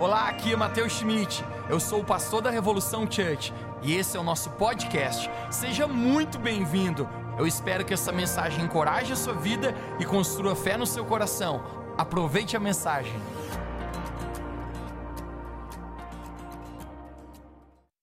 Olá, aqui é Matheus Schmidt. Eu sou o pastor da Revolução Church e esse é o nosso podcast. Seja muito bem-vindo. Eu espero que essa mensagem encoraje a sua vida e construa fé no seu coração. Aproveite a mensagem.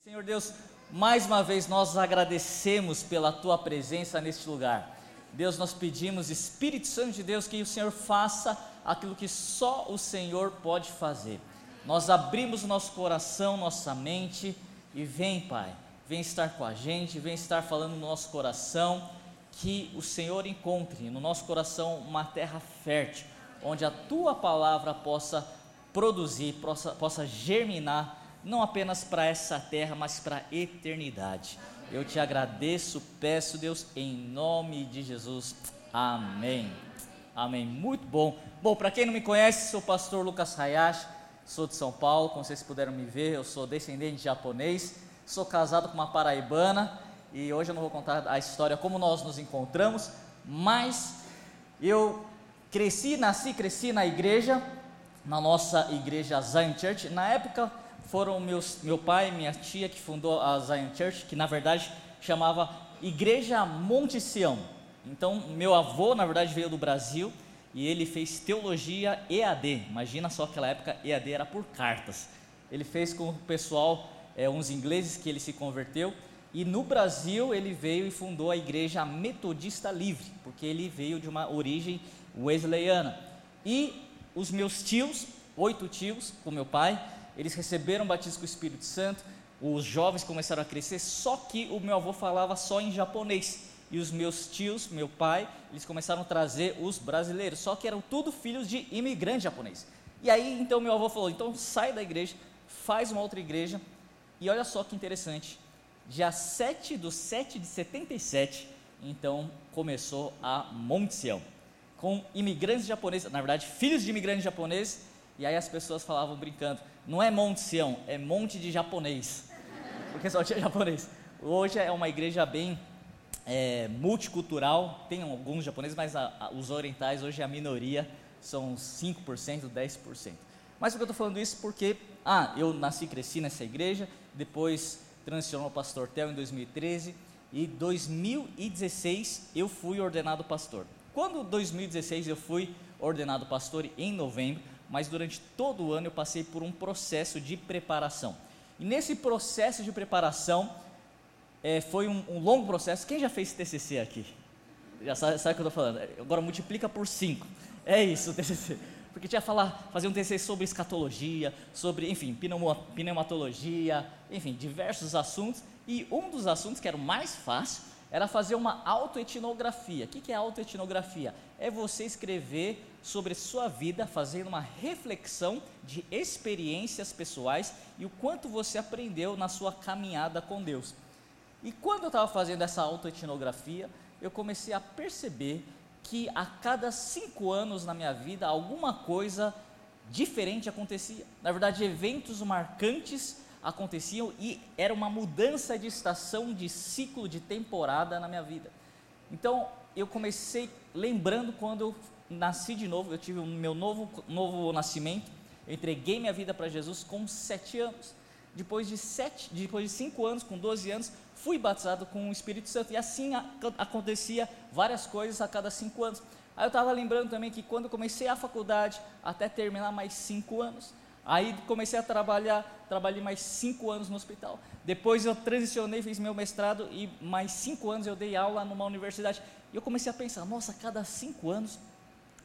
Senhor Deus, mais uma vez nós agradecemos pela tua presença neste lugar. Deus, nós pedimos, Espírito Santo de Deus, que o Senhor faça aquilo que só o Senhor pode fazer. Nós abrimos nosso coração, nossa mente e vem, Pai, vem estar com a gente, vem estar falando no nosso coração, que o Senhor encontre no nosso coração uma terra fértil, onde a tua palavra possa produzir, possa, possa germinar, não apenas para essa terra, mas para a eternidade. Eu te agradeço, peço, Deus, em nome de Jesus. Amém. Amém. Muito bom. Bom, para quem não me conhece, sou o pastor Lucas Hayashi sou de São Paulo, como vocês puderam me ver, eu sou descendente de japonês, sou casado com uma paraibana e hoje eu não vou contar a história como nós nos encontramos, mas eu cresci, nasci, cresci na igreja, na nossa igreja Zion Church. Na época foram meus, meu pai e minha tia que fundou a Zion Church, que na verdade chamava Igreja Monte Sião. Então, meu avô, na verdade, veio do Brasil e ele fez teologia EAD. Imagina só aquela época, EAD era por cartas. Ele fez com o pessoal, é, uns ingleses que ele se converteu, e no Brasil ele veio e fundou a Igreja Metodista Livre, porque ele veio de uma origem wesleyana. E os meus tios, oito tios, com meu pai, eles receberam o batismo com o Espírito Santo, os jovens começaram a crescer, só que o meu avô falava só em japonês e os meus tios, meu pai, eles começaram a trazer os brasileiros, só que eram tudo filhos de imigrantes japoneses. E aí então meu avô falou: então sai da igreja, faz uma outra igreja. E olha só que interessante, dia 7 do 7 de 77, então começou a Monte Sião, com imigrantes japoneses, na verdade, filhos de imigrantes japoneses, e aí as pessoas falavam brincando: não é Monte Sião, é monte de japonês, porque só tinha japonês. Hoje é uma igreja bem é, multicultural, tem alguns japoneses, mas a, a, os orientais hoje é a minoria, são 5%, 10%. Mas por que eu estou falando isso? Porque, ah, eu nasci e cresci nessa igreja, depois transicionou ao pastor Tel em 2013, e 2016 eu fui ordenado pastor. Quando 2016 eu fui ordenado pastor em novembro, mas durante todo o ano eu passei por um processo de preparação. E nesse processo de preparação, é, foi um, um, longo processo. Quem já fez TCC aqui? Já sabe, sabe o que eu estou falando. Agora multiplica por 5. É isso o TCC. Porque tinha que falar, fazer um TCC sobre escatologia, sobre, enfim, pneumatologia, enfim, diversos assuntos. E um dos assuntos que era o mais fácil era fazer uma autoetnografia. O que é autoetnografia? É você escrever sobre sua vida, fazendo uma reflexão de experiências pessoais e o quanto você aprendeu na sua caminhada com Deus. E quando eu estava fazendo essa autoetnografia, eu comecei a perceber que a cada cinco anos na minha vida alguma coisa diferente acontecia. Na verdade, eventos marcantes aconteciam e era uma mudança de estação, de ciclo, de temporada na minha vida. Então, eu comecei lembrando quando eu nasci de novo, eu tive o meu novo, novo nascimento, eu entreguei minha vida para Jesus com sete anos. Depois de, sete, depois de cinco anos, com 12 anos, fui batizado com o Espírito Santo. E assim a, acontecia várias coisas a cada cinco anos. Aí eu estava lembrando também que quando comecei a faculdade, até terminar mais cinco anos, aí comecei a trabalhar, trabalhei mais cinco anos no hospital. Depois eu transicionei, fiz meu mestrado e mais cinco anos eu dei aula numa universidade. E eu comecei a pensar, nossa, cada cinco anos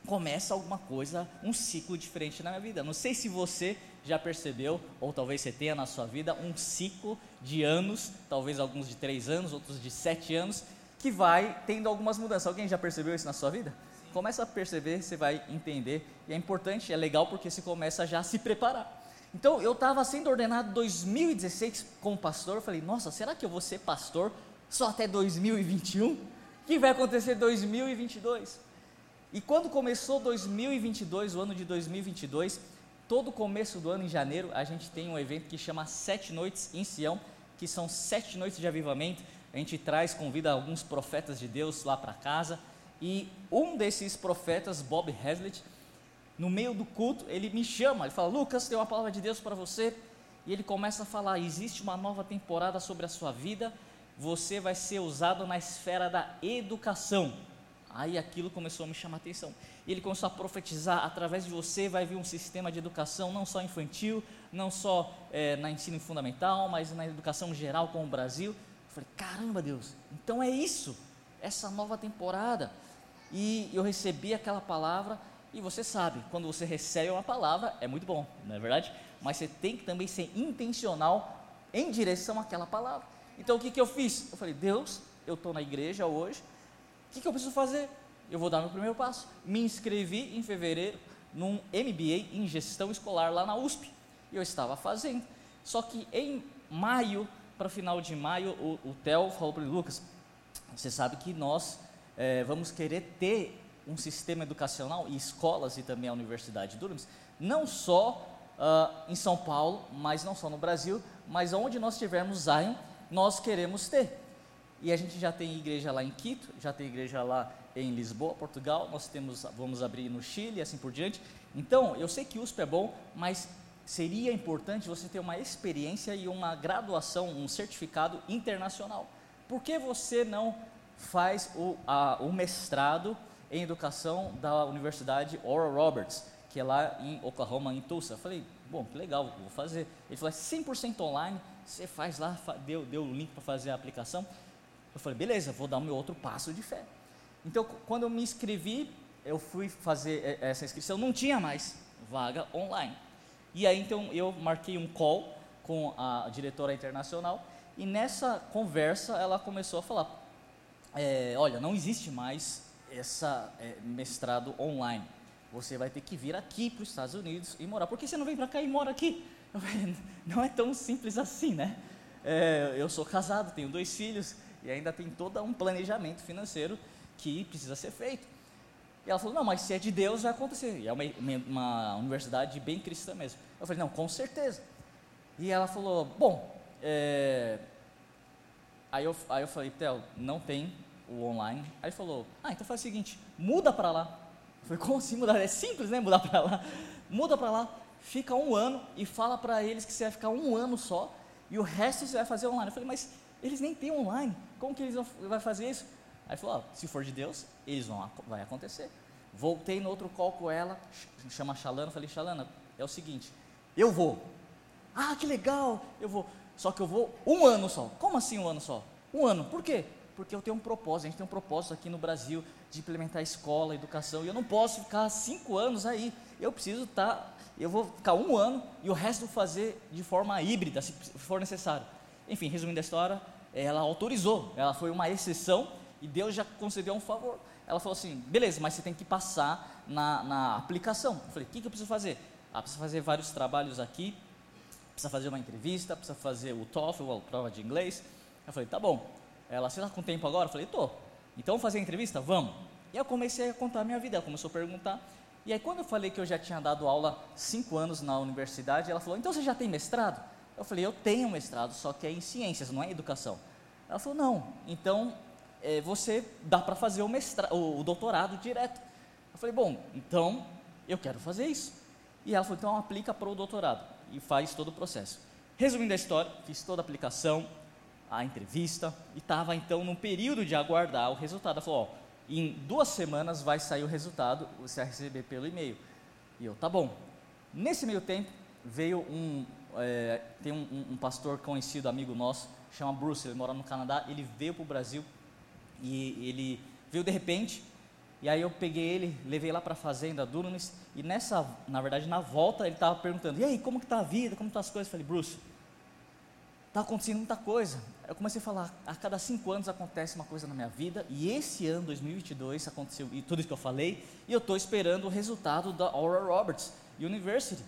começa alguma coisa, um ciclo diferente na minha vida. Não sei se você já percebeu, ou talvez você tenha na sua vida, um ciclo de anos, talvez alguns de três anos, outros de sete anos, que vai tendo algumas mudanças. Alguém já percebeu isso na sua vida? Sim. Começa a perceber, você vai entender, e é importante, é legal porque você começa já a se preparar. Então, eu estava sendo ordenado em 2016 como pastor, eu falei, nossa, será que eu vou ser pastor só até 2021? O que vai acontecer em 2022? E quando começou 2022, o ano de 2022, todo começo do ano, em janeiro, a gente tem um evento que chama Sete Noites em Sião, que são sete noites de avivamento. A gente traz, convida alguns profetas de Deus lá para casa. E um desses profetas, Bob Hazlett, no meio do culto, ele me chama, ele fala: Lucas, tem uma palavra de Deus para você. E ele começa a falar: existe uma nova temporada sobre a sua vida, você vai ser usado na esfera da educação. Aí aquilo começou a me chamar a atenção. E ele começou a profetizar: através de você vai vir um sistema de educação, não só infantil, não só é, na ensino fundamental, mas na educação geral com o Brasil. Eu falei: caramba, Deus, então é isso, essa nova temporada. E eu recebi aquela palavra, e você sabe, quando você recebe uma palavra, é muito bom, não é verdade? Mas você tem que também ser intencional em direção àquela palavra. Então o que, que eu fiz? Eu falei: Deus, eu estou na igreja hoje o que, que eu preciso fazer? Eu vou dar meu primeiro passo. Me inscrevi em fevereiro num MBA em gestão escolar lá na USP. E eu estava fazendo. Só que em maio, para final de maio, o, o Theo falou para mim, Lucas, você sabe que nós é, vamos querer ter um sistema educacional e escolas e também a Universidade de não só uh, em São Paulo, mas não só no Brasil, mas onde nós tivermos Zion, nós queremos ter. E a gente já tem igreja lá em Quito, já tem igreja lá em Lisboa, Portugal, nós temos, vamos abrir no Chile e assim por diante. Então, eu sei que USP é bom, mas seria importante você ter uma experiência e uma graduação, um certificado internacional. Por que você não faz o, a, o mestrado em educação da Universidade Oral Roberts, que é lá em Oklahoma, em Tulsa? Eu falei, bom, que legal, vou fazer. Ele falou, é 100% online, você faz lá, deu, deu o link para fazer a aplicação. Eu falei, beleza, vou dar o meu outro passo de fé. Então, quando eu me inscrevi, eu fui fazer essa inscrição, não tinha mais vaga online. E aí, então, eu marquei um call com a diretora internacional e nessa conversa ela começou a falar: é, olha, não existe mais essa é, mestrado online. Você vai ter que vir aqui para os Estados Unidos e morar. Por que você não vem para cá e mora aqui? Não é tão simples assim, né? É, eu sou casado, tenho dois filhos, e ainda tem todo um planejamento financeiro que precisa ser feito. E ela falou: Não, mas se é de Deus, vai acontecer. E é uma, uma universidade bem cristã mesmo. Eu falei: Não, com certeza. E ela falou: Bom, é... aí, eu, aí eu falei: Theo, não tem o online. Aí falou: Ah, então faz o seguinte, muda para lá. Eu falei: Como assim mudar? É simples, né? Mudar para lá. Muda para lá, fica um ano e fala para eles que você vai ficar um ano só e o resto você vai fazer online. Eu falei: Mas eles nem têm online. Como que eles vão vai fazer isso? Aí falou, se for de Deus, eles vão, vai acontecer. Voltei no outro call com ela, chama Xalana, falei, Xalana, é o seguinte, eu vou. Ah, que legal, eu vou. Só que eu vou um ano só. Como assim um ano só? Um ano. Por quê? Porque eu tenho um propósito, a gente tem um propósito aqui no Brasil de implementar escola, educação, e eu não posso ficar cinco anos aí. Eu preciso estar, tá, eu vou ficar um ano e o resto fazer de forma híbrida, se for necessário. Enfim, resumindo a história, ela autorizou, ela foi uma exceção e Deus já concedeu um favor. Ela falou assim: beleza, mas você tem que passar na, na aplicação. Eu falei: o que, que eu preciso fazer? Ah, precisa fazer vários trabalhos aqui, precisa fazer uma entrevista, precisa fazer o TOEFL, a prova de inglês. Eu falei: tá bom. Ela, você está com tempo agora? Eu falei: tô. Então vamos fazer a entrevista? Vamos. E eu comecei a contar a minha vida, ela começou a perguntar. E aí, quando eu falei que eu já tinha dado aula cinco anos na universidade, ela falou: então você já tem mestrado? Eu falei, eu tenho mestrado, só que é em ciências, não é em educação. Ela falou, não, então é, você dá para fazer o, mestrado, o doutorado direto. Eu falei, bom, então eu quero fazer isso. E ela falou, então aplica para o doutorado e faz todo o processo. Resumindo a história, fiz toda a aplicação, a entrevista, e estava então num período de aguardar o resultado. Ela falou, ó, em duas semanas vai sair o resultado, você vai receber pelo e-mail. E eu, tá bom. Nesse meio tempo, veio um, é, tem um, um, pastor conhecido, amigo nosso, chama Bruce, ele mora no Canadá, ele veio para o Brasil e ele veio de repente, e aí eu peguei ele, levei lá para a fazenda Dunamis, e nessa, na verdade, na volta ele estava perguntando, e aí, como que está a vida, como estão tá as coisas? Eu falei, Bruce, está acontecendo muita coisa. Eu comecei a falar, a cada cinco anos acontece uma coisa na minha vida, e esse ano, 2022, aconteceu e tudo isso que eu falei, e eu estou esperando o resultado da Aura Roberts University.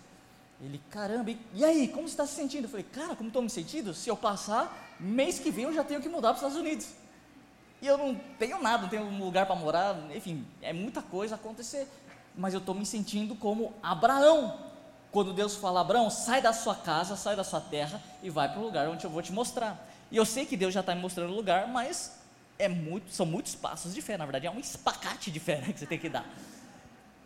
Ele, caramba, e, e aí, como você está se sentindo? Eu falei, cara, como estou me sentindo? Se eu passar, mês que vem eu já tenho que mudar para os Estados Unidos. E eu não tenho nada, não tenho um lugar para morar, enfim, é muita coisa acontecer. Mas eu estou me sentindo como Abraão. Quando Deus fala, Abraão, sai da sua casa, sai da sua terra e vai para o lugar onde eu vou te mostrar. E eu sei que Deus já está me mostrando o lugar, mas é muito, são muitos passos de fé, na verdade, é um espacate de fé né, que você tem que dar.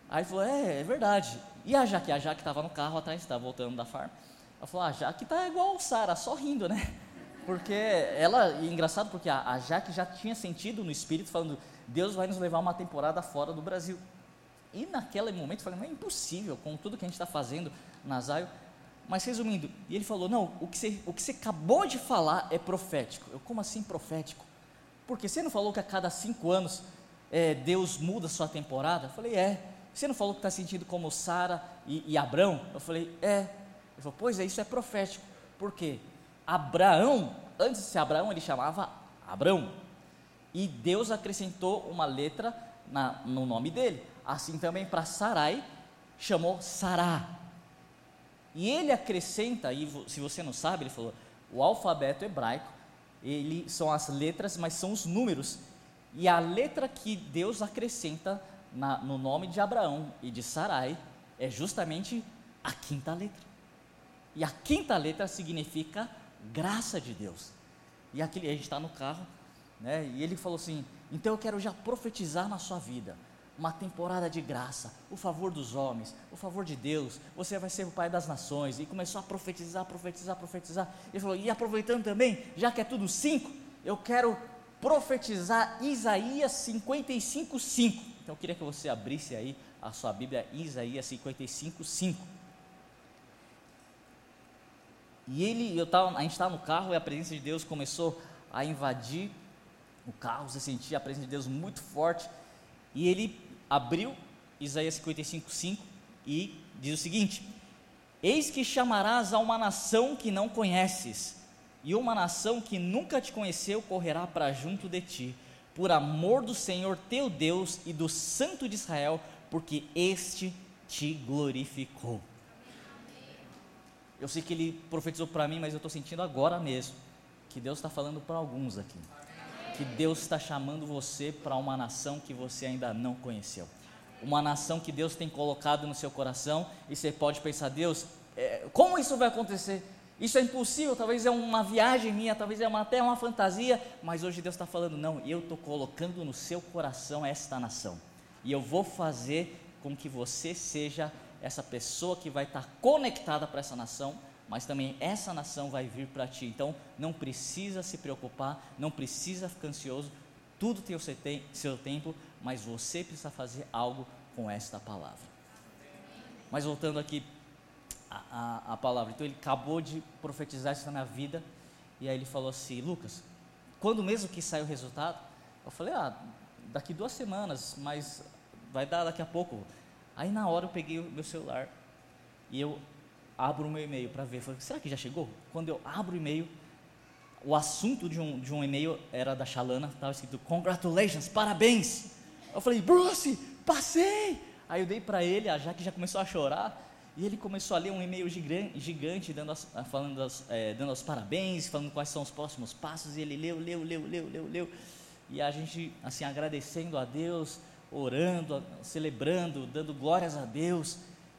Aí falou, é, é verdade. E a Jaque? A Jaque estava no carro atrás, estava voltando da farm. Ela falou, a Jaque tá igual o Sara, só rindo, né? Porque ela, e engraçado porque a, a Jaque já tinha sentido no espírito falando, Deus vai nos levar uma temporada fora do Brasil. E naquele momento eu falei, não é impossível, com tudo que a gente está fazendo na. Mas resumindo, e ele falou, não, o que, você, o que você acabou de falar é profético. Eu, como assim profético? Porque você não falou que a cada cinco anos é, Deus muda sua temporada? Eu falei, é. Você não falou que está sentindo como Sara e, e Abrão? Eu falei, é. Ele falou, pois é, isso é profético. Por quê? Abraão, antes de ser Abraão, ele chamava Abrão. E Deus acrescentou uma letra na, no nome dele. Assim também para Sarai, chamou Sará. E ele acrescenta, e se você não sabe, ele falou, o alfabeto hebraico, ele são as letras, mas são os números. E a letra que Deus acrescenta na, no nome de Abraão e de Sarai é justamente a quinta letra. E a quinta letra significa graça de Deus. E aquele, a gente está no carro, né? E ele falou assim: então eu quero já profetizar na sua vida uma temporada de graça, o favor dos homens, o favor de Deus, você vai ser o pai das nações. E começou a profetizar, profetizar, profetizar. Ele falou: e aproveitando também, já que é tudo cinco, eu quero profetizar Isaías 55, 5. Então eu queria que você abrisse aí a sua Bíblia, Isaías 55, 5. E ele, eu tava, a gente estava no carro e a presença de Deus começou a invadir o carro, você sentia a presença de Deus muito forte. E ele abriu Isaías 55, 5 e diz o seguinte: Eis que chamarás a uma nação que não conheces, e uma nação que nunca te conheceu correrá para junto de ti, por amor do Senhor teu Deus e do Santo de Israel, porque este te glorificou. Eu sei que ele profetizou para mim, mas eu estou sentindo agora mesmo que Deus está falando para alguns aqui. Que Deus está chamando você para uma nação que você ainda não conheceu. Uma nação que Deus tem colocado no seu coração e você pode pensar, Deus, é, como isso vai acontecer? Isso é impossível, talvez é uma viagem minha, talvez é uma, até uma fantasia, mas hoje Deus está falando, não, eu estou colocando no seu coração esta nação. E eu vou fazer com que você seja essa pessoa que vai estar conectada para essa nação, mas também essa nação vai vir para ti. Então não precisa se preocupar, não precisa ficar ansioso, tudo tem o seu, seu tempo, mas você precisa fazer algo com esta palavra. Mas voltando aqui a, a, a, palavra, então ele acabou de profetizar isso na minha vida, e aí ele falou assim: Lucas, quando mesmo que sai o resultado? Eu falei: Ah, daqui duas semanas, mas vai dar daqui a pouco. Aí na hora eu peguei o meu celular e eu abro o meu e-mail para ver. Falei, será que já chegou? Quando eu abro o e-mail, o assunto de um, de um e-mail era da Shalana, estava escrito Congratulations, parabéns. Eu falei, Bruce, passei. Aí eu dei para ele, a Jaque já começou a chorar. E ele começou a ler um e-mail gigante, dando as, falando as, é, dando os parabéns, falando quais são os próximos passos. E ele leu, leu, leu, leu, leu, leu. E a gente, assim, agradecendo a Deus, orando, celebrando, dando glórias a Deus.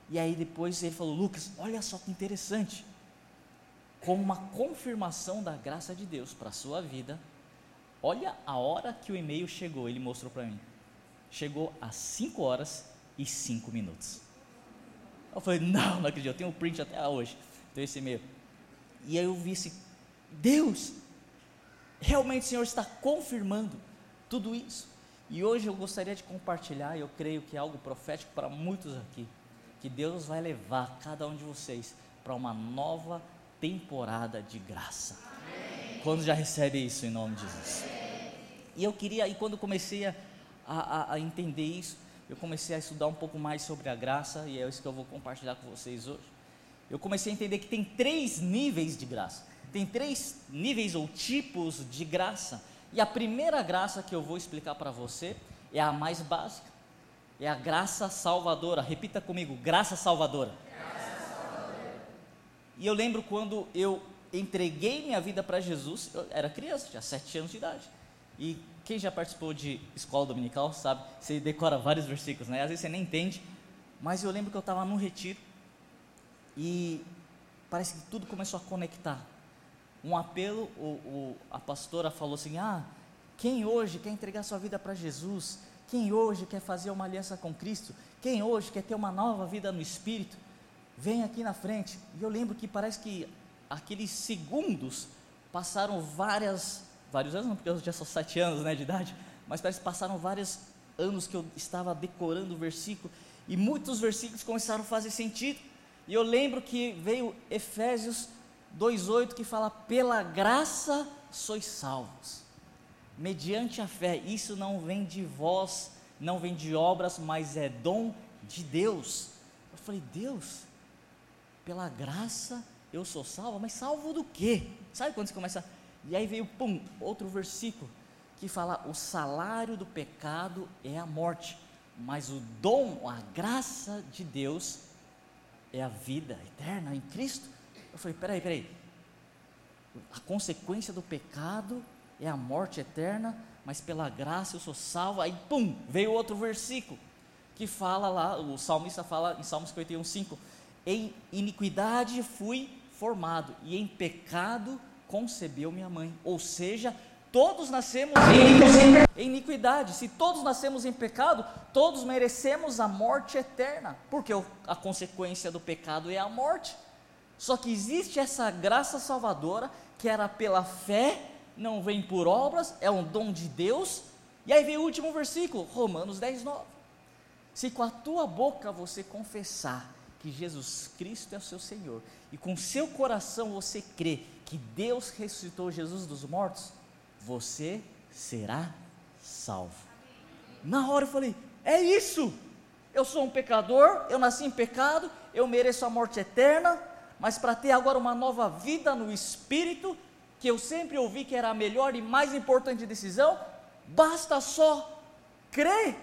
E aí depois ele falou: Lucas, olha só que interessante. Como uma confirmação da graça de Deus para a sua vida, olha a hora que o e-mail chegou, ele mostrou para mim. Chegou às 5 horas e 5 minutos. Eu falei: Não, não acredito, eu tenho um print até hoje, tenho esse e-mail. E aí eu vi assim: Deus, realmente o Senhor está confirmando tudo isso. E hoje eu gostaria de compartilhar, eu creio que é algo profético para muitos aqui, que Deus vai levar cada um de vocês para uma nova temporada de graça. Amém. Quando já recebe isso em nome de Jesus? Amém. E eu queria, e quando comecei a, a, a entender isso, eu comecei a estudar um pouco mais sobre a graça, e é isso que eu vou compartilhar com vocês hoje. Eu comecei a entender que tem três níveis de graça, tem três níveis ou tipos de graça. E a primeira graça que eu vou explicar para você é a mais básica. É a graça salvadora. Repita comigo: graça salvadora. Graça salvadora. E eu lembro quando eu entreguei minha vida para Jesus, eu era criança, tinha sete anos de idade. E quem já participou de escola dominical sabe, você decora vários versículos, né? Às vezes você nem entende. Mas eu lembro que eu estava num retiro e parece que tudo começou a conectar um apelo, o, o, a pastora falou assim: Ah, quem hoje quer entregar sua vida para Jesus, Quem hoje quer fazer uma aliança com Cristo? Quem hoje quer ter uma nova vida no Espírito? Vem aqui na frente. E eu lembro que parece que aqueles segundos passaram várias, vários anos, não, porque eu já sou sete anos né, de idade, mas parece que passaram vários anos que eu estava decorando o versículo, e muitos versículos começaram a fazer sentido. E eu lembro que veio Efésios 2,8 que fala: pela graça sois salvos, mediante a fé. Isso não vem de vós, não vem de obras, mas é dom de Deus. Eu falei, Deus, pela graça eu sou salvo, mas salvo do quê? Sabe quando você começa? E aí veio, pum, outro versículo que fala: o salário do pecado é a morte, mas o dom, a graça de Deus é a vida eterna em Cristo. Eu falei: peraí, peraí. A consequência do pecado é a morte eterna, mas pela graça eu sou salvo. Aí, pum, veio outro versículo que fala lá, o salmista fala em Salmos 51, 5: Em iniquidade fui formado, e em pecado concebeu minha mãe. Ou seja, todos nascemos em iniquidade. Se todos nascemos em pecado, todos merecemos a morte eterna, porque a consequência do pecado é a morte. Só que existe essa graça salvadora que era pela fé, não vem por obras, é um dom de Deus. E aí vem o último versículo, Romanos 10, 9. Se com a tua boca você confessar que Jesus Cristo é o seu Senhor, e com seu coração você crê que Deus ressuscitou Jesus dos mortos, você será salvo. Na hora eu falei: é isso. Eu sou um pecador, eu nasci em pecado, eu mereço a morte eterna, mas para ter agora uma nova vida no espírito, que eu sempre ouvi que era a melhor e mais importante decisão, basta só crer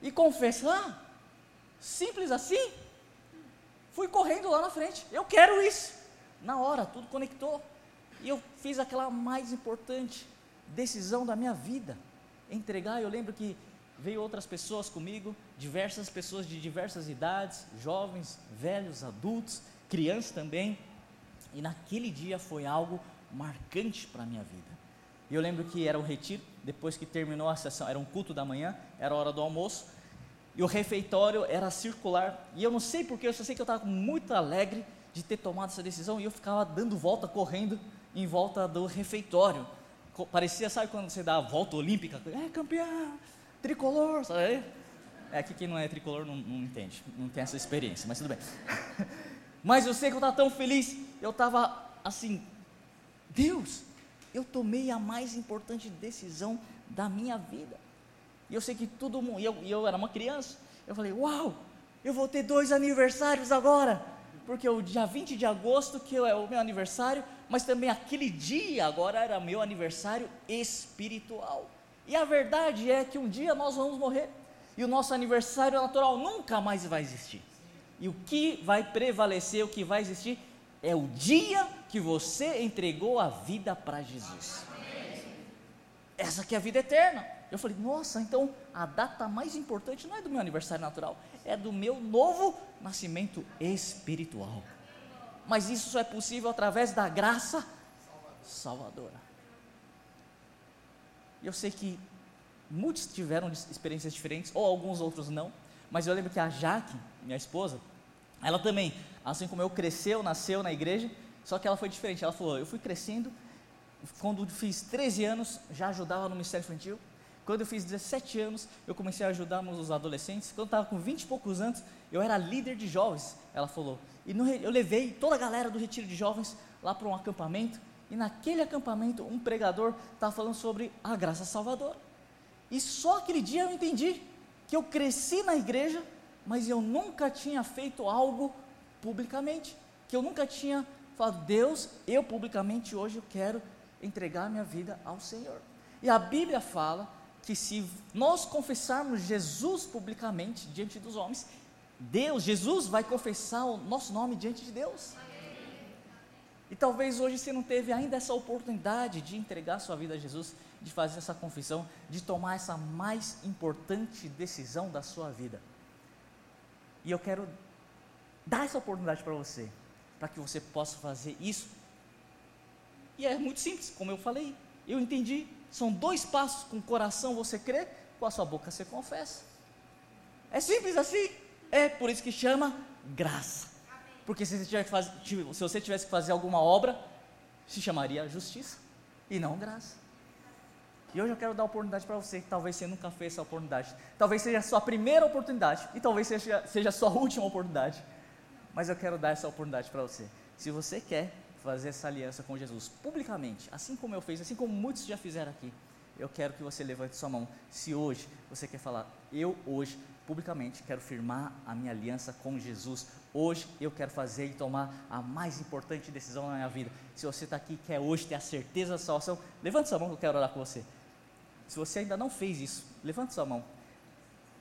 e confessar. Simples assim. Fui correndo lá na frente. Eu quero isso. Na hora, tudo conectou. E eu fiz aquela mais importante decisão da minha vida. Entregar, eu lembro que veio outras pessoas comigo, diversas pessoas de diversas idades, jovens, velhos, adultos, criança também, e naquele dia foi algo marcante para a minha vida. Eu lembro que era um retiro, depois que terminou a sessão, era um culto da manhã, era hora do almoço, e o refeitório era circular, e eu não sei porquê, eu só sei que eu estava muito alegre de ter tomado essa decisão, e eu ficava dando volta, correndo em volta do refeitório. Parecia, sabe quando você dá a volta olímpica? É campeão, tricolor, sabe? É que quem não é tricolor não, não entende, não tem essa experiência, mas tudo bem. Mas eu sei que eu estava tão feliz, eu estava assim, Deus, eu tomei a mais importante decisão da minha vida. E eu sei que todo mundo, e eu, eu era uma criança, eu falei, uau, eu vou ter dois aniversários agora, porque o dia 20 de agosto, que é o meu aniversário, mas também aquele dia agora era meu aniversário espiritual. E a verdade é que um dia nós vamos morrer, e o nosso aniversário natural nunca mais vai existir. E o que vai prevalecer, o que vai existir, é o dia que você entregou a vida para Jesus. Essa que é a vida eterna. Eu falei, nossa, então a data mais importante não é do meu aniversário natural, é do meu novo nascimento espiritual. Mas isso só é possível através da graça salvadora. Eu sei que muitos tiveram experiências diferentes, ou alguns outros não, mas eu lembro que a Jaque, minha esposa, ela também, assim como eu, cresceu, nasceu na igreja, só que ela foi diferente. Ela falou: Eu fui crescendo, quando fiz 13 anos, já ajudava no Ministério Infantil. Quando eu fiz 17 anos, eu comecei a ajudar os adolescentes. Quando eu estava com 20 e poucos anos, eu era líder de jovens, ela falou. E no, eu levei toda a galera do retiro de jovens lá para um acampamento. E naquele acampamento, um pregador estava falando sobre a graça salvadora. E só aquele dia eu entendi que eu cresci na igreja, mas eu nunca tinha feito algo publicamente, que eu nunca tinha falado, Deus, eu publicamente hoje eu quero entregar minha vida ao Senhor. E a Bíblia fala que se nós confessarmos Jesus publicamente diante dos homens, Deus, Jesus vai confessar o nosso nome diante de Deus. E talvez hoje você não teve ainda essa oportunidade de entregar sua vida a Jesus, de fazer essa confissão, de tomar essa mais importante decisão da sua vida. E eu quero dar essa oportunidade para você, para que você possa fazer isso. E é muito simples, como eu falei, eu entendi. São dois passos com o coração você crê, com a sua boca você confessa. É simples assim. É por isso que chama graça. Porque se você, fazer, se você tivesse que fazer alguma obra, se chamaria justiça e não graça. E hoje eu quero dar oportunidade para você, que talvez você nunca fez essa oportunidade. Talvez seja a sua primeira oportunidade e talvez seja, seja a sua última oportunidade. Mas eu quero dar essa oportunidade para você. Se você quer fazer essa aliança com Jesus publicamente, assim como eu fiz, assim como muitos já fizeram aqui, eu quero que você levante sua mão. Se hoje você quer falar, eu hoje publicamente quero firmar a minha aliança com Jesus. Hoje eu quero fazer e tomar a mais importante decisão na minha vida. Se você está aqui e quer hoje ter a certeza da salvação, levante sua mão que eu quero orar com você. Se você ainda não fez isso, levante sua mão.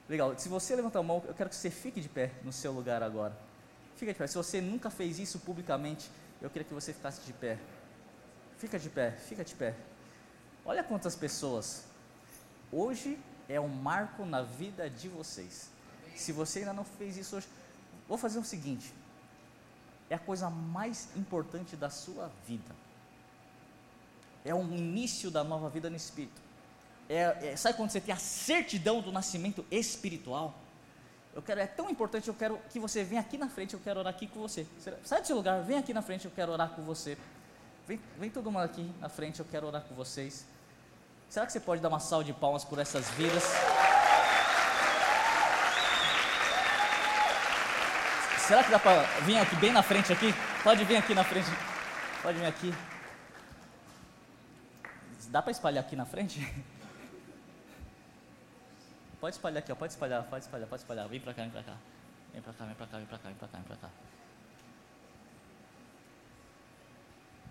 Legal, se você levantar a mão, eu quero que você fique de pé no seu lugar agora. Fica de pé. Se você nunca fez isso publicamente, eu queria que você ficasse de pé. Fica de pé, fica de pé. Olha quantas pessoas. Hoje é um marco na vida de vocês. Se você ainda não fez isso hoje, vou fazer o seguinte: é a coisa mais importante da sua vida. É o início da nova vida no Espírito. É, é, sabe quando você tem a certidão do nascimento espiritual? Eu quero, é tão importante, eu quero que você venha aqui na frente, eu quero orar aqui com você. Sai desse lugar, vem aqui na frente, eu quero orar com você. Vem, vem todo mundo aqui na frente, eu quero orar com vocês. Será que você pode dar uma salva de palmas por essas vidas? Será que dá para vir aqui bem na frente aqui? Pode vir aqui na frente. Pode vir aqui. Dá para espalhar aqui na frente? Pode espalhar aqui, ó. pode espalhar, pode espalhar, pode espalhar. Vem para cá, vem para cá. Vem para cá, vem para cá, vem para cá, vem para cá, vem para cá.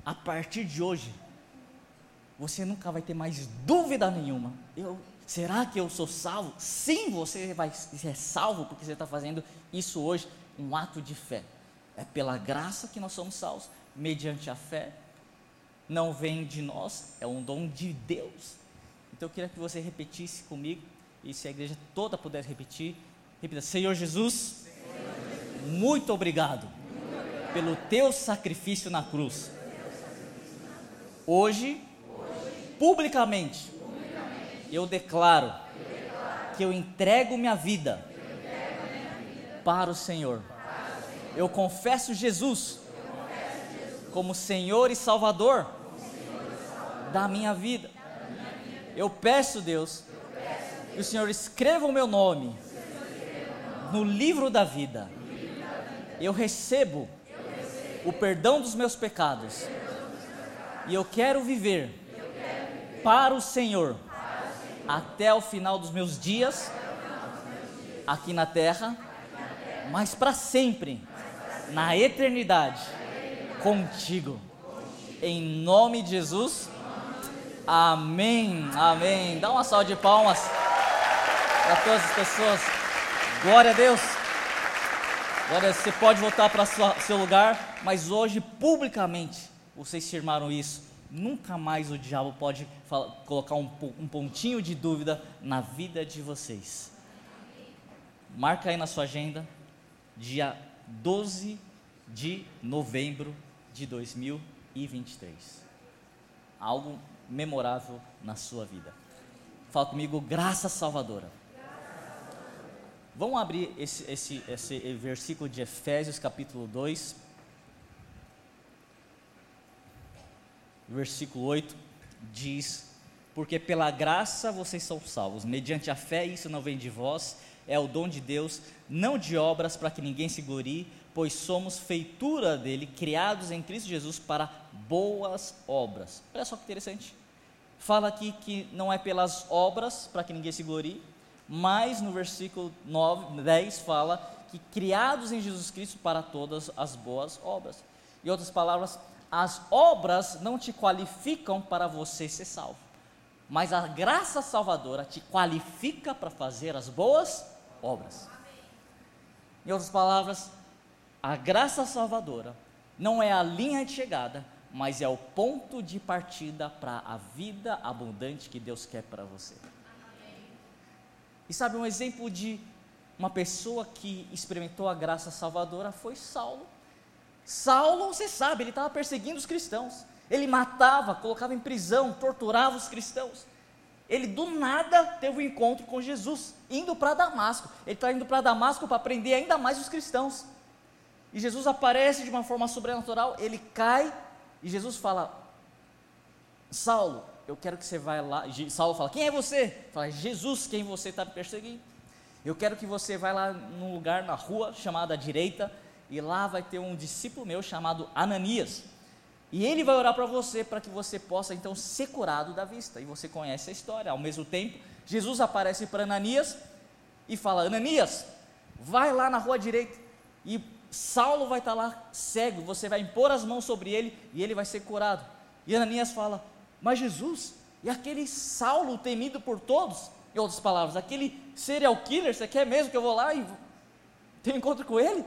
A partir de hoje, você nunca vai ter mais dúvida nenhuma. Eu, será que eu sou salvo? Sim, você vai ser salvo porque você está fazendo isso hoje, um ato de fé. É pela graça que nós somos salvos, mediante a fé. Não vem de nós, é um dom de Deus. Então eu queria que você repetisse comigo, e se a igreja toda pudesse repetir, repita: Senhor Jesus, muito obrigado, pelo teu sacrifício na cruz. Hoje, publicamente, eu, declaro que eu entrego minha vida, para, o Senhor. Eu confesso Jesus, como Senhor e Salvador, da minha vida. Eu peço, Deus, eu peço, Deus que o Senhor escreva o meu nome, no livro da vida. Eu recebo, o perdão dos meus pecados. E eu quero viver para o Senhor, até o final dos meus dias, aqui na terra, mas para sempre, na eternidade, contigo. Em nome de Jesus. Amém. Amém. Dá uma salva de palmas para todas as pessoas. Glória a Deus. Glória, você pode voltar para seu lugar, mas hoje publicamente vocês firmaram isso nunca mais o diabo pode falar, colocar um, um pontinho de dúvida na vida de vocês. Marca aí na sua agenda, dia 12 de novembro de 2023. Algo memorável na sua vida. Fala comigo, graça salvadora. Vamos abrir esse, esse, esse versículo de Efésios, capítulo 2. versículo 8, diz: Porque pela graça vocês são salvos, mediante a fé, isso não vem de vós, é o dom de Deus, não de obras para que ninguém se glorie, pois somos feitura dele, criados em Cristo Jesus para boas obras. Olha só que interessante. Fala aqui que não é pelas obras para que ninguém se glorie, mas no versículo 9, 10 fala que criados em Jesus Cristo para todas as boas obras. Em outras palavras, as obras não te qualificam para você ser salvo, mas a graça salvadora te qualifica para fazer as boas obras. Em outras palavras, a graça salvadora não é a linha de chegada, mas é o ponto de partida para a vida abundante que Deus quer para você. E sabe um exemplo de uma pessoa que experimentou a graça salvadora foi Saulo. Saulo, você sabe, ele estava perseguindo os cristãos. Ele matava, colocava em prisão, torturava os cristãos. ele do nada teve um encontro com Jesus, indo para Damasco. Ele está indo para Damasco para aprender ainda mais os cristãos. E Jesus aparece de uma forma sobrenatural, ele cai e Jesus fala: Saulo, eu quero que você vá lá. Saulo fala: Quem é você? Fala: Jesus, quem você está perseguindo. Eu quero que você vá lá num lugar na rua chamada direita e lá vai ter um discípulo meu chamado Ananias. E ele vai orar para você para que você possa então ser curado da vista. E você conhece a história. Ao mesmo tempo, Jesus aparece para Ananias e fala: Ananias, vai lá na rua direita e Saulo vai estar tá lá cego. Você vai impor as mãos sobre ele e ele vai ser curado. E Ananias fala: Mas Jesus, e aquele Saulo temido por todos? Em outras palavras, aquele serial killer, você quer mesmo que eu vou lá e tenha um encontro com ele?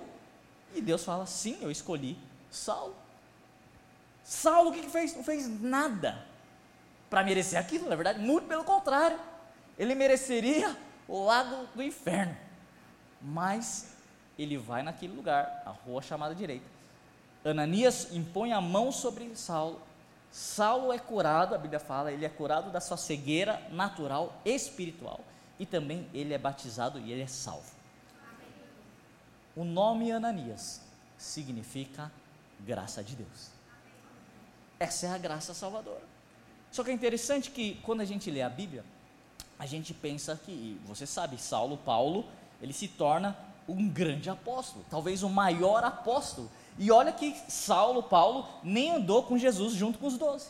E Deus fala: Sim, eu escolhi Saulo. Saulo o que, que fez? Não fez nada para merecer aquilo, na verdade, muito pelo contrário. Ele mereceria o lago do inferno. Mas ele vai naquele lugar, a rua chamada direita. Ananias impõe a mão sobre Saulo. Saulo é curado, a Bíblia fala, ele é curado da sua cegueira natural espiritual. E também ele é batizado e ele é salvo. O nome Ananias significa graça de Deus. Essa é a graça salvadora. Só que é interessante que quando a gente lê a Bíblia, a gente pensa que, você sabe, Saulo, Paulo, ele se torna um grande apóstolo, talvez o maior apóstolo. E olha que Saulo, Paulo, nem andou com Jesus junto com os doze.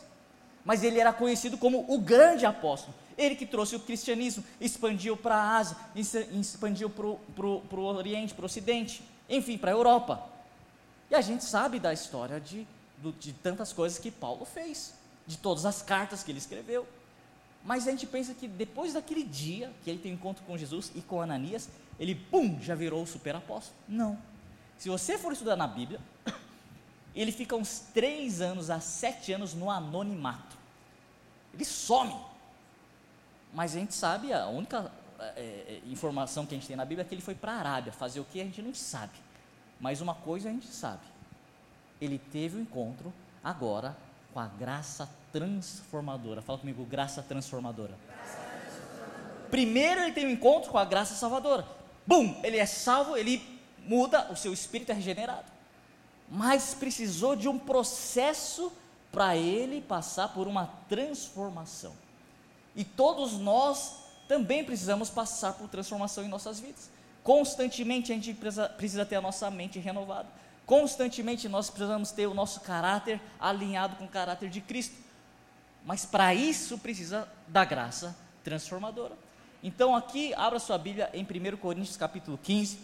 Mas ele era conhecido como o grande apóstolo. Ele que trouxe o cristianismo, expandiu para a Ásia, expandiu para o Oriente, para o Ocidente, enfim, para a Europa. E a gente sabe da história de de tantas coisas que Paulo fez, de todas as cartas que ele escreveu. Mas a gente pensa que depois daquele dia que ele tem encontro com Jesus e com Ananias, ele, pum, já virou o super apóstolo. Não. Se você for estudar na Bíblia, ele fica uns três anos a sete anos no anonimato. Ele some. Mas a gente sabe, a única é, informação que a gente tem na Bíblia é que ele foi para a Arábia. Fazer o que a gente não sabe. Mas uma coisa a gente sabe ele teve o um encontro agora com a graça transformadora. Fala comigo, graça transformadora. graça transformadora. Primeiro ele tem um encontro com a graça salvadora. Bum, ele é salvo, ele muda, o seu espírito é regenerado. Mas precisou de um processo para ele passar por uma transformação. E todos nós também precisamos passar por transformação em nossas vidas. Constantemente a gente precisa, precisa ter a nossa mente renovada. Constantemente nós precisamos ter o nosso caráter alinhado com o caráter de Cristo. Mas para isso precisa da graça transformadora. Então aqui abra sua Bíblia em 1 Coríntios capítulo 15,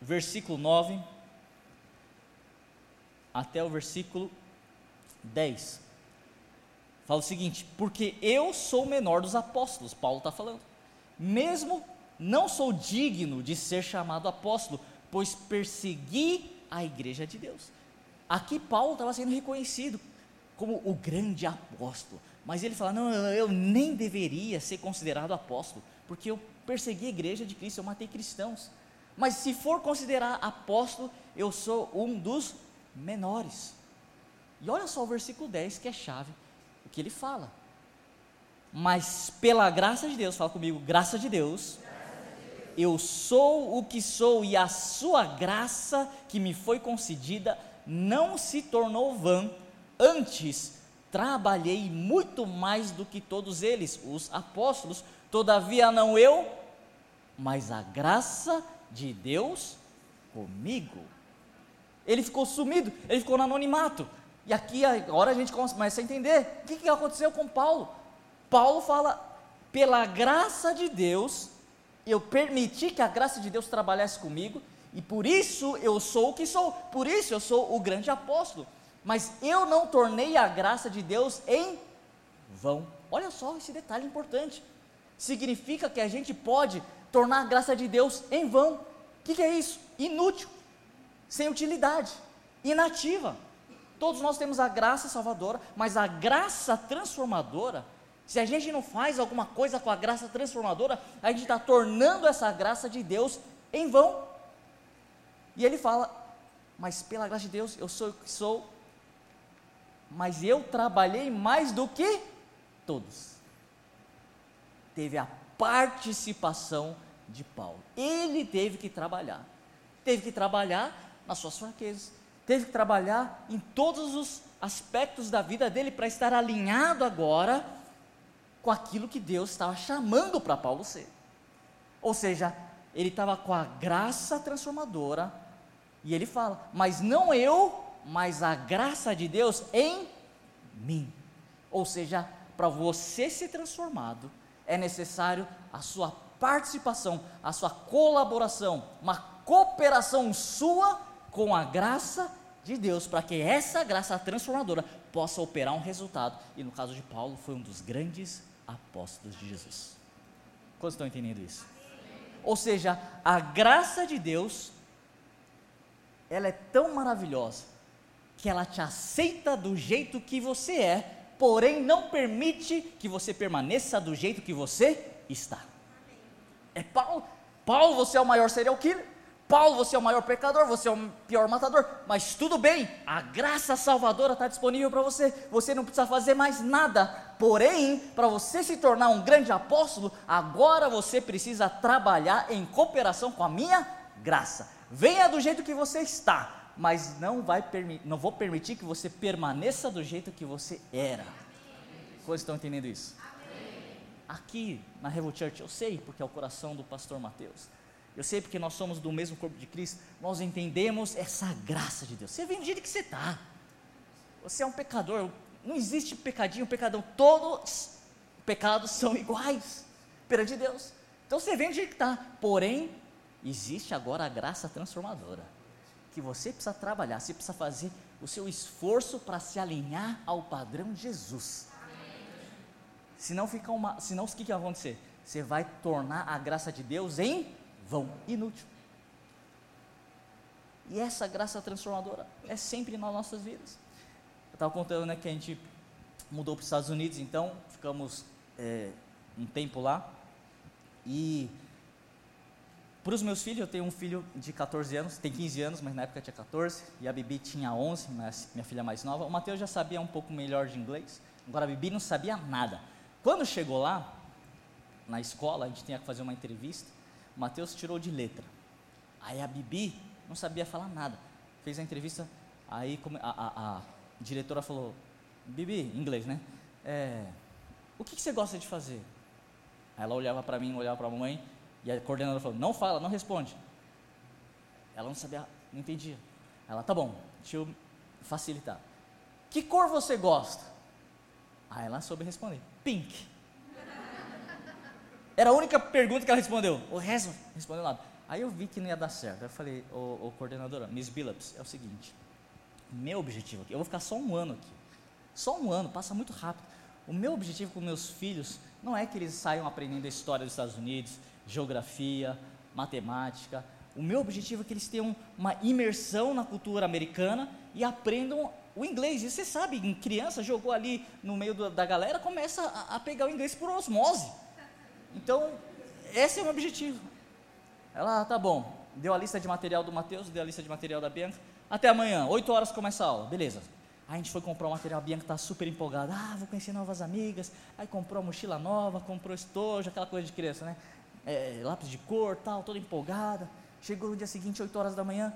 versículo 9 até o versículo 10. Fala o seguinte: porque eu sou o menor dos apóstolos, Paulo está falando, mesmo não sou digno de ser chamado apóstolo, pois persegui a igreja de Deus. Aqui Paulo estava sendo reconhecido como o grande apóstolo, mas ele fala: não, eu nem deveria ser considerado apóstolo, porque eu persegui a igreja de Cristo, eu matei cristãos. Mas se for considerar apóstolo, eu sou um dos menores. E olha só o versículo 10 que é chave, o que ele fala. Mas pela graça de Deus, fala comigo, graça de Deus eu sou o que sou e a sua graça que me foi concedida não se tornou vã, antes trabalhei muito mais do que todos eles, os apóstolos, todavia não eu, mas a graça de Deus comigo. Ele ficou sumido, ele ficou no anonimato. E aqui agora a gente começa a entender o que, que aconteceu com Paulo. Paulo fala, pela graça de Deus, eu permiti que a graça de Deus trabalhasse comigo, e por isso eu sou o que sou, por isso eu sou o grande apóstolo. Mas eu não tornei a graça de Deus em vão. Olha só esse detalhe importante. Significa que a gente pode tornar a graça de Deus em vão. O que, que é isso? Inútil, sem utilidade, inativa. Todos nós temos a graça salvadora, mas a graça transformadora se a gente não faz alguma coisa com a graça transformadora, a gente está tornando essa graça de Deus em vão. E ele fala: Mas pela graça de Deus, eu sou o que sou, mas eu trabalhei mais do que todos. Teve a participação de Paulo. Ele teve que trabalhar. Teve que trabalhar nas suas fraquezas. Teve que trabalhar em todos os aspectos da vida dele para estar alinhado agora com aquilo que Deus estava chamando para Paulo ser. Ou seja, ele estava com a graça transformadora e ele fala: Mas não eu, mas a graça de Deus em mim. Ou seja, para você ser transformado, é necessário a sua participação, a sua colaboração, uma cooperação sua com a graça de Deus, para que essa graça transformadora possa operar um resultado. E no caso de Paulo, foi um dos grandes apóstolos de Jesus. Quantos estão entendendo isso? Ou seja, a graça de Deus, ela é tão maravilhosa, que ela te aceita do jeito que você é, porém não permite que você permaneça do jeito que você está. É Paulo. Paulo, você é o maior serial killer. Paulo, você é o maior pecador, você é o pior matador, mas tudo bem, a graça salvadora está disponível para você, você não precisa fazer mais nada. Porém, para você se tornar um grande apóstolo, agora você precisa trabalhar em cooperação com a minha graça. Venha do jeito que você está, mas não, vai não vou permitir que você permaneça do jeito que você era. Vocês estão entendendo isso? Aqui na Revo Church, eu sei porque é o coração do pastor Mateus eu sei porque nós somos do mesmo corpo de Cristo, nós entendemos essa graça de Deus. Você vem do jeito que você está. Você é um pecador, não existe pecadinho, pecadão. Todos os pecados são iguais perante Deus. Então você vem do jeito que está. Porém, existe agora a graça transformadora. Que você precisa trabalhar, você precisa fazer o seu esforço para se alinhar ao padrão de Jesus. Senão fica uma. Senão o que, que vai acontecer? Você vai tornar a graça de Deus em vão, inútil. E essa graça transformadora é sempre nas nossas vidas. Eu estava contando né, que a gente mudou para os Estados Unidos, então ficamos é, um tempo lá. E para os meus filhos, eu tenho um filho de 14 anos, tem 15 anos, mas na época tinha 14, e a Bibi tinha 11, minha filha mais nova. O Mateus já sabia um pouco melhor de inglês, agora a Bibi não sabia nada. Quando chegou lá, na escola, a gente tinha que fazer uma entrevista, Mateus tirou de letra. Aí a Bibi não sabia falar nada. Fez a entrevista, aí a, a, a diretora falou, Bibi, inglês, né? É, o que, que, você gosta de fazer? Aí ela olhava para mim, olhava para a mamãe, e a coordenadora falou, não fala, não responde. Ela não sabia, não entendia. Ela, tá bom, deixa eu facilitar. Que cor você gosta? Aí ela soube responder, pink. Era a única pergunta que ela respondeu. O resto respondeu nada. Aí eu vi que não ia dar certo. Eu falei, ô, ô coordenadora, Miss Billups, é o seguinte. Meu objetivo aqui, eu vou ficar só um ano aqui. Só um ano, passa muito rápido. O meu objetivo com meus filhos não é que eles saiam aprendendo a história dos Estados Unidos, geografia, matemática. O meu objetivo é que eles tenham uma imersão na cultura americana e aprendam o inglês. E você sabe, em criança jogou ali no meio do, da galera, começa a, a pegar o inglês por osmose. Então, esse é o meu objetivo. Ela, ah, tá bom, deu a lista de material do Matheus, deu a lista de material da Bianca. Até amanhã, 8 horas começa a aula, beleza. Aí a gente foi comprar o material, a Bianca está super empolgada. Ah, vou conhecer novas amigas. Aí comprou a mochila nova, comprou estojo, aquela coisa de criança, né? É, lápis de cor, tal, toda empolgada. Chegou no dia seguinte, 8 horas da manhã,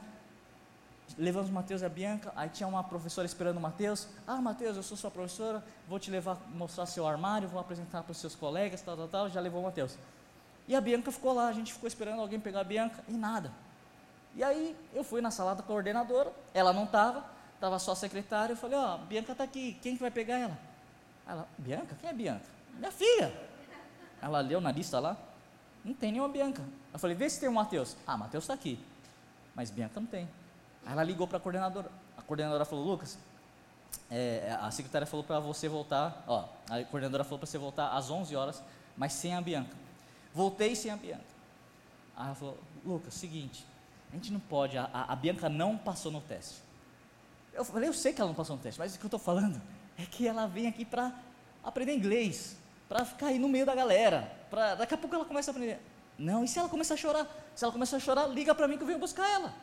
levamos o Matheus e a Bianca, aí tinha uma professora esperando o Matheus. Ah, Matheus, eu sou sua professora, vou te levar, mostrar seu armário, vou apresentar para os seus colegas, tal, tal, tal. Já levou o Matheus. E a Bianca ficou lá, a gente ficou esperando alguém pegar a Bianca e nada. E aí eu fui na sala da coordenadora, ela não estava, estava só a secretária. Eu falei: Ó, oh, Bianca está aqui, quem que vai pegar ela? Ela, Bianca? Quem é Bianca? Minha filha. Ela leu na lista lá, não tem nenhuma Bianca. Eu falei: Vê se tem o Matheus. Ah, Matheus está aqui, mas Bianca não tem. Aí ela ligou para a coordenadora. A coordenadora falou: Lucas, é, a secretária falou para você voltar. Ó, a coordenadora falou para você voltar às 11 horas, mas sem a Bianca. Voltei sem a Bianca. Aí ela falou: Lucas, seguinte, a gente não pode, a, a Bianca não passou no teste. Eu falei: Eu sei que ela não passou no teste, mas o que eu estou falando é que ela vem aqui para aprender inglês, para ficar aí no meio da galera. Pra, daqui a pouco ela começa a aprender. Não, e se ela começar a chorar? Se ela começar a chorar, liga para mim que eu venho buscar ela.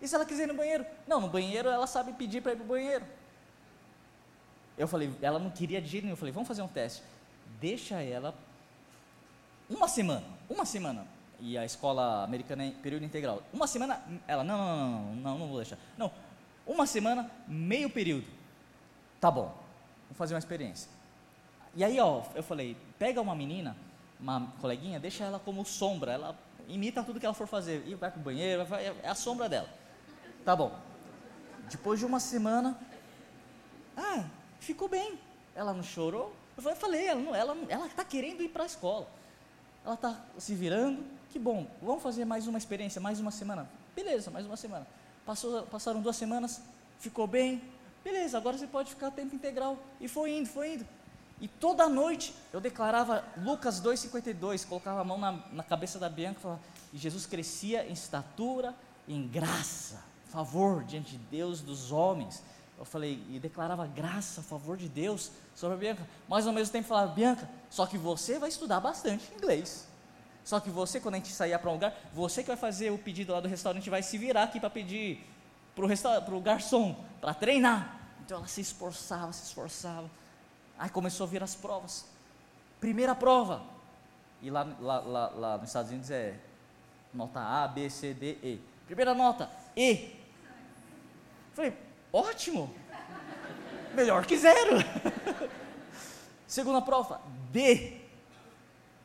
E se ela quiser ir no banheiro? Não, no banheiro ela sabe pedir para ir para o banheiro. Eu falei, ela não queria de jeito nenhum. Eu falei, vamos fazer um teste. deixa ela uma semana, uma semana. E a escola americana é período integral. Uma semana, ela, não, não, não, não, não, vou deixar. Não, uma semana, meio período. Tá bom, vamos fazer uma experiência. E aí, ó, eu falei, pega uma menina, uma coleguinha, deixa ela como sombra, ela imita tudo que ela for fazer, e vai pro banheiro, vai, é a sombra dela. Tá bom. Depois de uma semana, ah, ficou bem. Ela não chorou. Eu falei, ela, ela, ela tá querendo ir para a escola. Ela está se virando. Que bom, vamos fazer mais uma experiência, mais uma semana. Beleza, mais uma semana. Passou, passaram duas semanas, ficou bem. Beleza, agora você pode ficar tempo integral. E foi indo, foi indo. E toda noite eu declarava Lucas 2,52, colocava a mão na, na cabeça da Bianca e falava, e Jesus crescia em estatura, em graça, favor diante de Deus dos homens. Eu falei, e declarava graça, favor de Deus sobre a Bianca, mas ao mesmo tempo falava, Bianca, só que você vai estudar bastante inglês. Só que você, quando a gente sair para um lugar, você que vai fazer o pedido lá do restaurante, vai se virar aqui para pedir para o garçom, para treinar. Então ela se esforçava, se esforçava. Aí começou a vir as provas. Primeira prova. E lá, lá, lá, lá nos Estados Unidos é nota A, B, C, D, E. Primeira nota, E. Falei, ótimo. Melhor que zero. Segunda prova, D.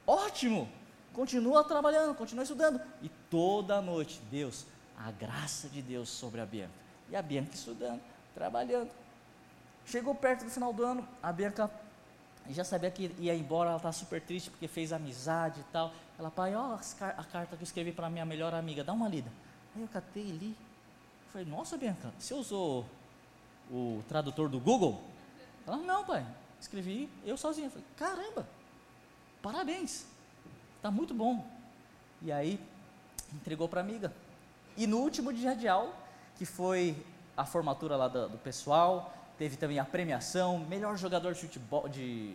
Ótimo. Continua trabalhando, continua estudando. E toda noite, Deus, a graça de Deus sobre a Bianca. E a Bianca estudando, trabalhando. Chegou perto do final do ano, a Bianca já sabia que ia embora, ela estava super triste porque fez amizade e tal. Ela, pai, ó a carta que eu escrevi para minha melhor amiga, dá uma lida. Aí eu catei e li. Falei, nossa Bianca, você usou o tradutor do Google? Ela, não pai, escrevi eu sozinha. Falei, caramba, parabéns, está muito bom. E aí, entregou para a amiga. E no último dia de aula, que foi a formatura lá do, do pessoal, teve também a premiação, melhor jogador de futebol, de,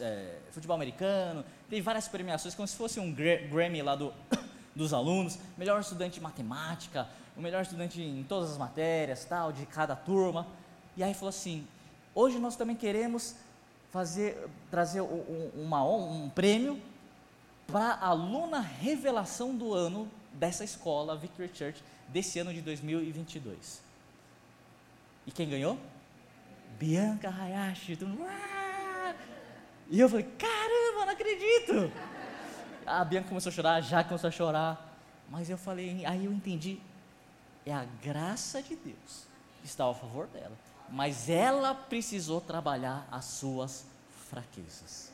é, futebol americano, teve várias premiações, como se fosse um Grammy lá do, dos alunos, melhor estudante de matemática, o melhor estudante em todas as matérias, tal, de cada turma. E aí falou assim: hoje nós também queremos fazer, trazer um, uma, um prêmio para a aluna revelação do ano dessa escola, Victory Church, desse ano de 2022. E quem ganhou? Bianca Hayashi, tudo, e eu falei, caramba, não acredito. A Bianca começou a chorar, já começou a chorar, mas eu falei, aí eu entendi, é a graça de Deus que estava a favor dela, mas ela precisou trabalhar as suas fraquezas.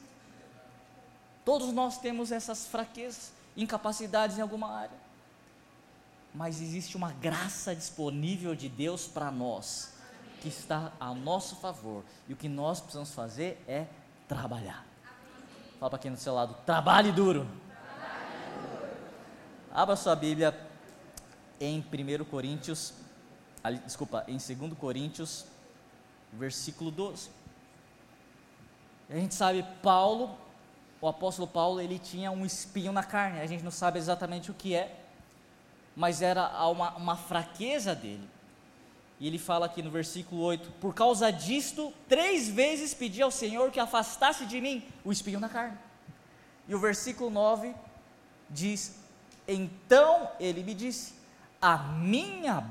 Todos nós temos essas fraquezas, incapacidades em alguma área, mas existe uma graça disponível de Deus para nós que está a nosso favor. E o que nós precisamos fazer é trabalhar. Fala para quem do seu lado, trabalhe duro. Abra sua Bíblia em 1 Coríntios, ali, desculpa, em 2 Coríntios, versículo 12. A gente sabe, Paulo, o apóstolo Paulo, ele tinha um espinho na carne, a gente não sabe exatamente o que é, mas era uma, uma fraqueza dele. E ele fala aqui no versículo 8: Por causa disto, três vezes pedi ao Senhor que afastasse de mim o espinho na carne. E o versículo 9 diz: Então ele me disse: A minha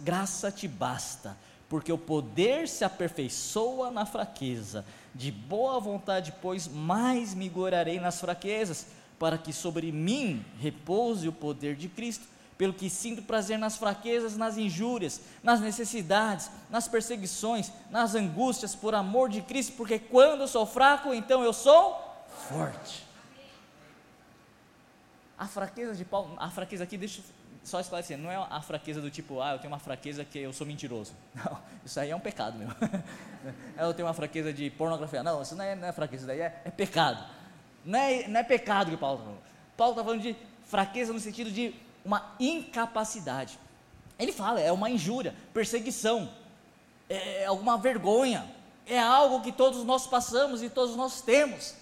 graça te basta, porque o poder se aperfeiçoa na fraqueza. De boa vontade, pois, mais me gloriarei nas fraquezas, para que sobre mim repouse o poder de Cristo pelo que sinto prazer nas fraquezas, nas injúrias, nas necessidades, nas perseguições, nas angústias, por amor de Cristo, porque quando eu sou fraco, então eu sou forte. A fraqueza de Paulo, a fraqueza aqui, deixa eu só esclarecer, não é a fraqueza do tipo, ah, eu tenho uma fraqueza que eu sou mentiroso. Não, isso aí é um pecado meu. eu tenho uma fraqueza de pornografia. Não, isso não é, não é fraqueza, isso daí é, é pecado. Não é, não é pecado que Paulo está falando. Paulo está falando de fraqueza no sentido de uma incapacidade. Ele fala, é uma injúria, perseguição, é alguma vergonha, é algo que todos nós passamos e todos nós temos.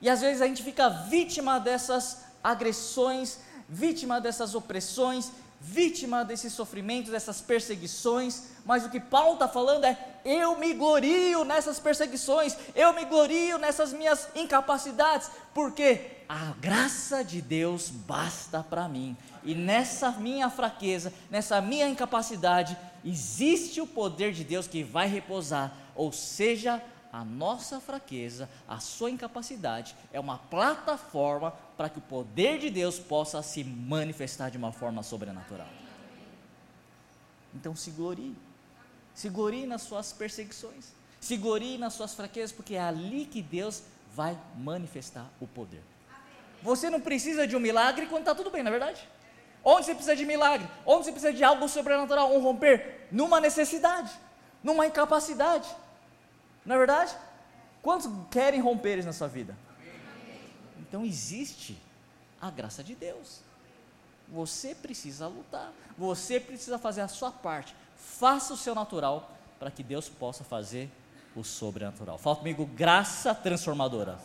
E às vezes a gente fica vítima dessas agressões, vítima dessas opressões, vítima desses sofrimentos, dessas perseguições, mas o que Paulo está falando é: eu me glorio nessas perseguições, eu me glorio nessas minhas incapacidades, porque a graça de Deus basta para mim. E nessa minha fraqueza, nessa minha incapacidade, existe o poder de Deus que vai repousar, ou seja, a nossa fraqueza, a sua incapacidade é uma plataforma para que o poder de Deus possa se manifestar de uma forma sobrenatural. Então se glorie. Se glorie nas suas perseguições. Se glorie nas suas fraquezas, porque é ali que Deus vai manifestar o poder. Você não precisa de um milagre quando está tudo bem, não é verdade? Onde você precisa de milagre? Onde você precisa de algo sobrenatural, um romper? Numa necessidade, numa incapacidade. Não é verdade? Quantos querem romperes na sua vida? Então existe a graça de Deus. Você precisa lutar, você precisa fazer a sua parte. Faça o seu natural para que Deus possa fazer o sobrenatural. Fala comigo, graça transformadora.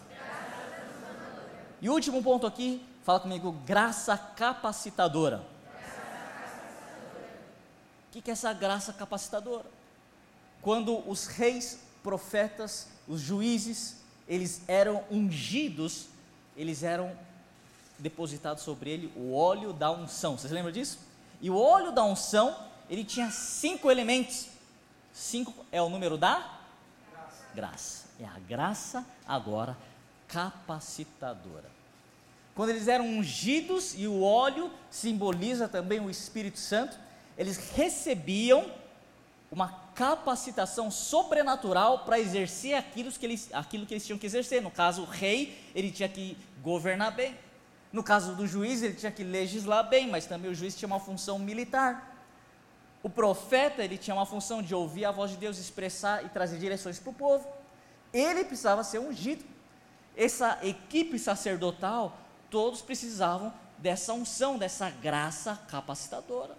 E último ponto aqui, fala comigo, graça capacitadora. O que, que é essa graça capacitadora? Quando os reis, profetas, os juízes, eles eram ungidos, eles eram depositados sobre ele o óleo da unção. Vocês lembram disso? E o óleo da unção, ele tinha cinco elementos. Cinco é o número da graça. graça. É a graça agora capacitadora. Quando eles eram ungidos e o óleo simboliza também o Espírito Santo, eles recebiam uma capacitação sobrenatural para exercer aquilo que, eles, aquilo que eles tinham que exercer. No caso, o rei, ele tinha que governar bem. No caso do juiz, ele tinha que legislar bem, mas também o juiz tinha uma função militar. O profeta, ele tinha uma função de ouvir a voz de Deus, expressar e trazer direções para o povo. Ele precisava ser ungido. Essa equipe sacerdotal, todos precisavam dessa unção, dessa graça capacitadora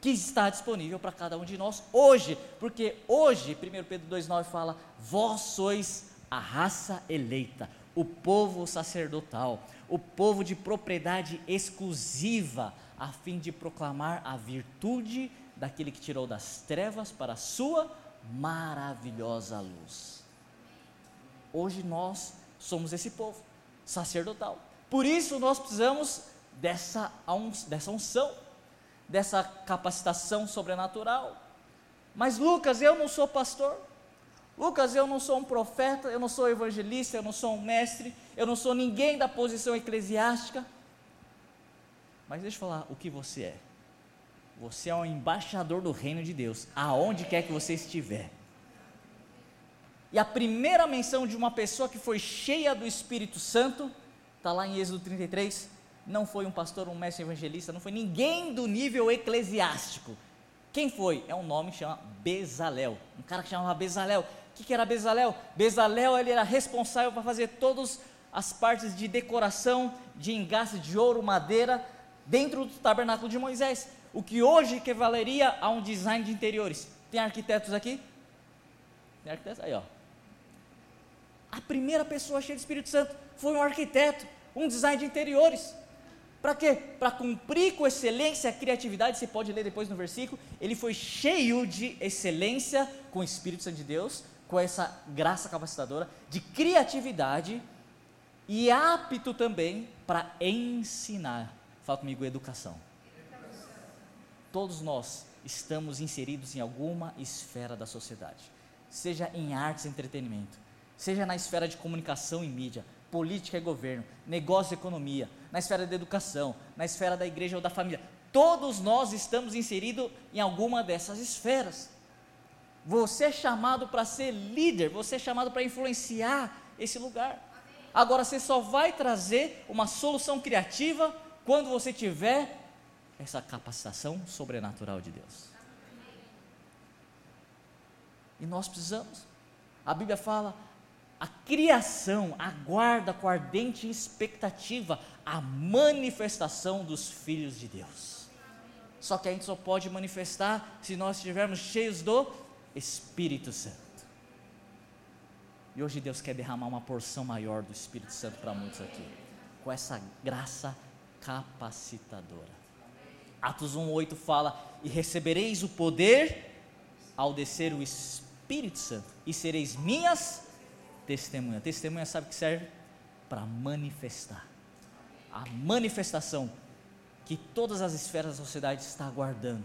que está disponível para cada um de nós hoje, porque hoje, 1 Pedro 2,9 fala: Vós sois a raça eleita, o povo sacerdotal, o povo de propriedade exclusiva, a fim de proclamar a virtude daquele que tirou das trevas para a sua maravilhosa luz. Hoje nós somos esse povo sacerdotal. Por isso nós precisamos dessa, dessa unção, dessa capacitação sobrenatural. Mas Lucas, eu não sou pastor. Lucas, eu não sou um profeta, eu não sou evangelista, eu não sou um mestre, eu não sou ninguém da posição eclesiástica. Mas deixa eu falar o que você é. Você é um embaixador do reino de Deus, aonde quer que você estiver. E a primeira menção de uma pessoa que foi cheia do Espírito Santo, está lá em Êxodo 33, não foi um pastor, um mestre evangelista, não foi ninguém do nível eclesiástico. Quem foi? É um nome que chama Bezalel. Um cara que chamava Bezalel que, que era Bezalel? Bezalel ele era responsável para fazer todas as partes de decoração, de engaste de ouro, madeira, dentro do tabernáculo de Moisés. O que hoje equivaleria a um design de interiores. Tem arquitetos aqui? Tem arquitetos? Aí, ó. A primeira pessoa cheia de Espírito Santo foi um arquiteto, um design de interiores. Para quê? Para cumprir com excelência a criatividade, você pode ler depois no versículo, ele foi cheio de excelência com o Espírito Santo de Deus, com essa graça capacitadora de criatividade e apto também para ensinar. Fala comigo, educação. Todos nós estamos inseridos em alguma esfera da sociedade, seja em artes e entretenimento, seja na esfera de comunicação e mídia, política e governo, negócio e economia, na esfera da educação, na esfera da igreja ou da família. Todos nós estamos inseridos em alguma dessas esferas. Você é chamado para ser líder, você é chamado para influenciar esse lugar. Agora você só vai trazer uma solução criativa quando você tiver essa capacitação sobrenatural de Deus. E nós precisamos. A Bíblia fala: a criação aguarda com ardente expectativa a manifestação dos filhos de Deus. Só que a gente só pode manifestar se nós estivermos cheios do Espírito Santo. E hoje Deus quer derramar uma porção maior do Espírito Santo para muitos aqui, com essa graça capacitadora. Atos 1:8 fala: "E recebereis o poder ao descer o Espírito Santo e sereis minhas testemunhas. Testemunha sabe que serve? Para manifestar. A manifestação que todas as esferas da sociedade estão aguardando.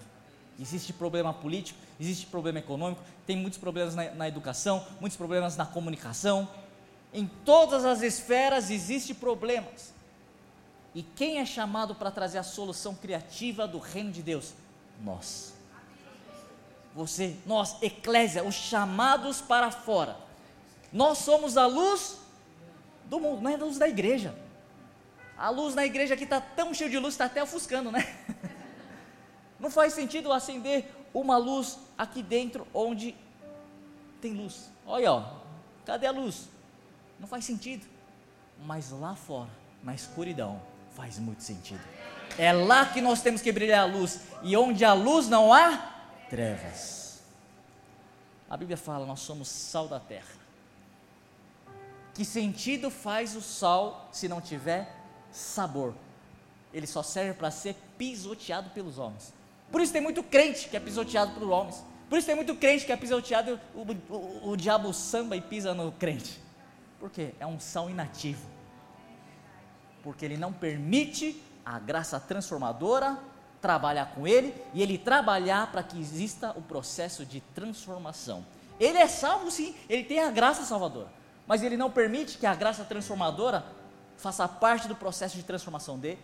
Existe problema político, existe problema econômico, tem muitos problemas na, na educação, muitos problemas na comunicação. Em todas as esferas existem problemas. E quem é chamado para trazer a solução criativa do reino de Deus? Nós. Você, nós, eclésia, os chamados para fora. Nós somos a luz do mundo, não é a luz da igreja. A luz na igreja aqui está tão cheia de luz, está até ofuscando, né? Não faz sentido acender uma luz aqui dentro onde tem luz. Olha, ó, cadê a luz? Não faz sentido. Mas lá fora, na escuridão, faz muito sentido. É lá que nós temos que brilhar a luz. E onde há luz não há trevas. A Bíblia fala: nós somos sal da terra. Que sentido faz o sal se não tiver sabor? Ele só serve para ser pisoteado pelos homens. Por isso tem muito crente que é pisoteado por homens. Por isso tem muito crente que é pisoteado, o, o, o diabo samba e pisa no crente. Por quê? É um sal inativo. Porque ele não permite a graça transformadora trabalhar com ele e ele trabalhar para que exista o processo de transformação. Ele é salvo sim, ele tem a graça salvadora, mas ele não permite que a graça transformadora faça parte do processo de transformação dele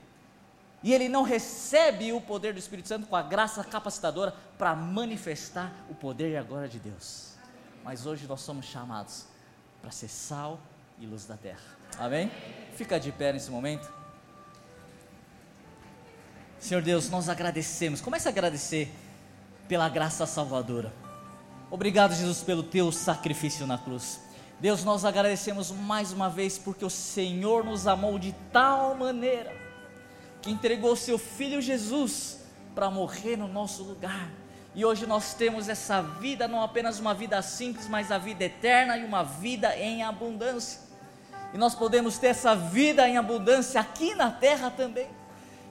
e ele não recebe o poder do Espírito Santo com a graça capacitadora para manifestar o poder e a glória de Deus. Mas hoje nós somos chamados para ser sal e luz da terra. Amém? Fica de pé nesse momento. Senhor Deus, nós agradecemos. Comece a agradecer pela graça salvadora. Obrigado, Jesus, pelo teu sacrifício na cruz. Deus, nós agradecemos mais uma vez porque o Senhor nos amou de tal maneira que entregou seu filho Jesus para morrer no nosso lugar. E hoje nós temos essa vida, não apenas uma vida simples, mas a vida eterna e uma vida em abundância. E nós podemos ter essa vida em abundância aqui na terra também.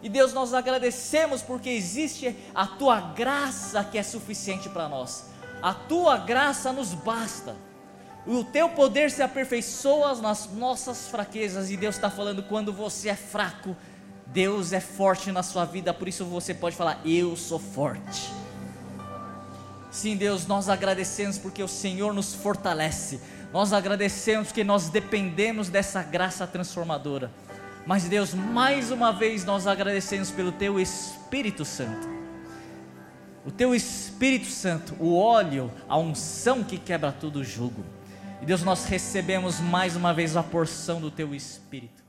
E Deus, nós agradecemos porque existe a tua graça que é suficiente para nós. A tua graça nos basta. O teu poder se aperfeiçoa nas nossas fraquezas. E Deus está falando: quando você é fraco, Deus é forte na sua vida, por isso você pode falar: Eu sou forte. Sim, Deus, nós agradecemos porque o Senhor nos fortalece. Nós agradecemos porque nós dependemos dessa graça transformadora. Mas, Deus, mais uma vez nós agradecemos pelo Teu Espírito Santo. O Teu Espírito Santo, o óleo, a unção que quebra todo o jugo. E, Deus, nós recebemos mais uma vez a porção do Teu Espírito.